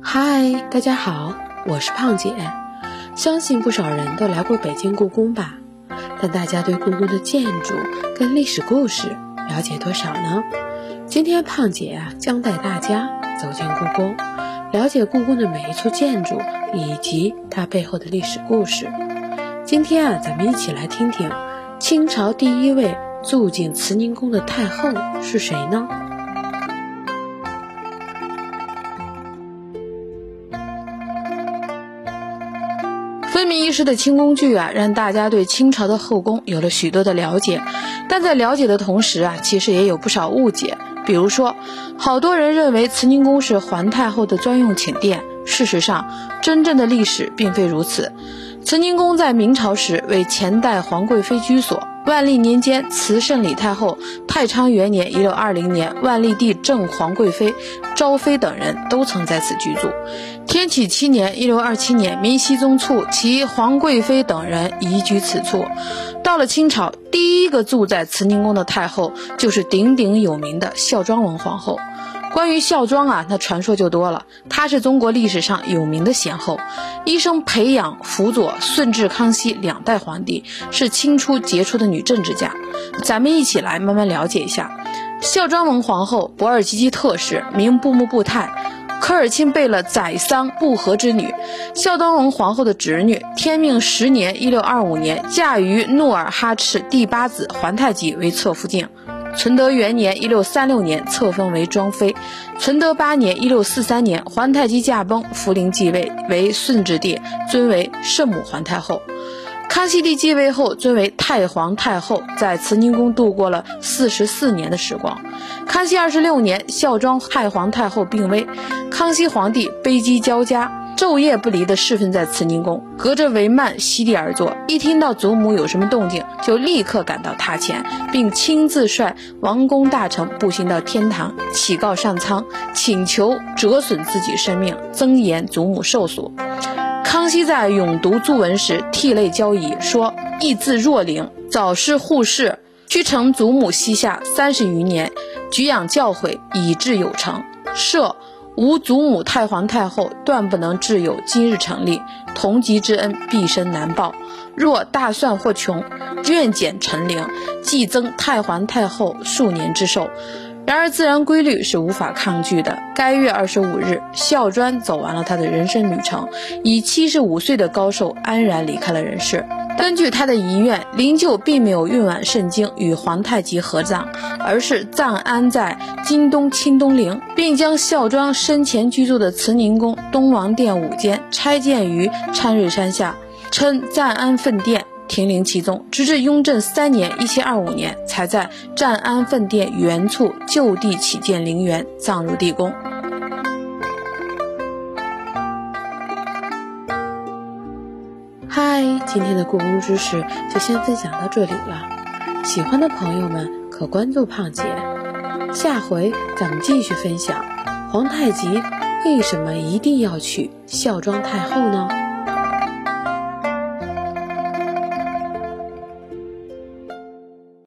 嗨，大家好，我是胖姐。相信不少人都来过北京故宫吧？但大家对故宫的建筑跟历史故事了解多少呢？今天胖姐啊，将带大家走进故宫，了解故宫的每一处建筑以及它背后的历史故事。今天啊，咱们一起来听听清朝第一位住进慈宁宫的太后是谁呢？风靡一时的清宫剧啊，让大家对清朝的后宫有了许多的了解，但在了解的同时啊，其实也有不少误解。比如说，好多人认为慈宁宫是皇太后的专用寝殿，事实上，真正的历史并非如此。慈宁宫在明朝时为前代皇贵妃居所。万历年间，慈圣李太后、太昌元年（一六二零年），万历帝正皇贵妃、昭妃等人都曾在此居住。天启七年（一六二七年），明熹宗促其皇贵妃等人移居此处。到了清朝，第一个住在慈宁宫的太后就是鼎鼎有名的孝庄文皇后。关于孝庄啊，那传说就多了。她是中国历史上有名的贤后，一生培养辅佐顺治、康熙两代皇帝，是清初杰出的女政治家。咱们一起来慢慢了解一下。孝庄文皇后，博尔济吉特氏，名布木布泰，科尔沁贝勒宰桑布和之女，孝端文皇后的侄女。天命十年（一六二五年），嫁于努尔哈赤第八子皇太极为侧福晋。存德元年（一六三六年），册封为庄妃。存德八年（一六四三年），皇太极驾崩，福临继位为顺治帝，尊为圣母皇太后。康熙帝继位后，尊为太皇太后，在慈宁宫度过了四十四年的时光。康熙二十六年，孝庄太皇太后病危，康熙皇帝悲戚交加。昼夜不离地侍奉在慈宁宫，隔着帷幔席地而坐。一听到祖母有什么动静，就立刻赶到榻前，并亲自率王公大臣步行到天堂，乞告上苍，请求折损自己生命，增延祖母寿数。康熙在永读祝文时涕泪交仪，说：“意自若灵，早逝护世，居承祖母膝下三十余年，举养教诲，以至有成。设。”无祖母太皇太后断不能致有今日成立，同级之恩毕生难报。若大算或穷，愿减陈龄，既增太皇太后数年之寿。然而自然规律是无法抗拒的。该月二十五日，孝庄走完了他的人生旅程，以七十五岁的高寿安然离开了人世。根据他的遗愿，灵柩并没有运往盛京与皇太极合葬，而是暂安在京东清东陵，并将孝庄生前居住的慈宁宫东王殿五间拆建于昌瑞山下，称暂安奉殿，停灵其中，直至雍正三年（一七二五年），才在暂安奉殿原处就地起建陵园，葬入地宫。嗨，今天的故宫知识就先分享到这里了。喜欢的朋友们可关注胖姐，下回咱们继续分享皇太极为什么一定要娶孝庄太后呢？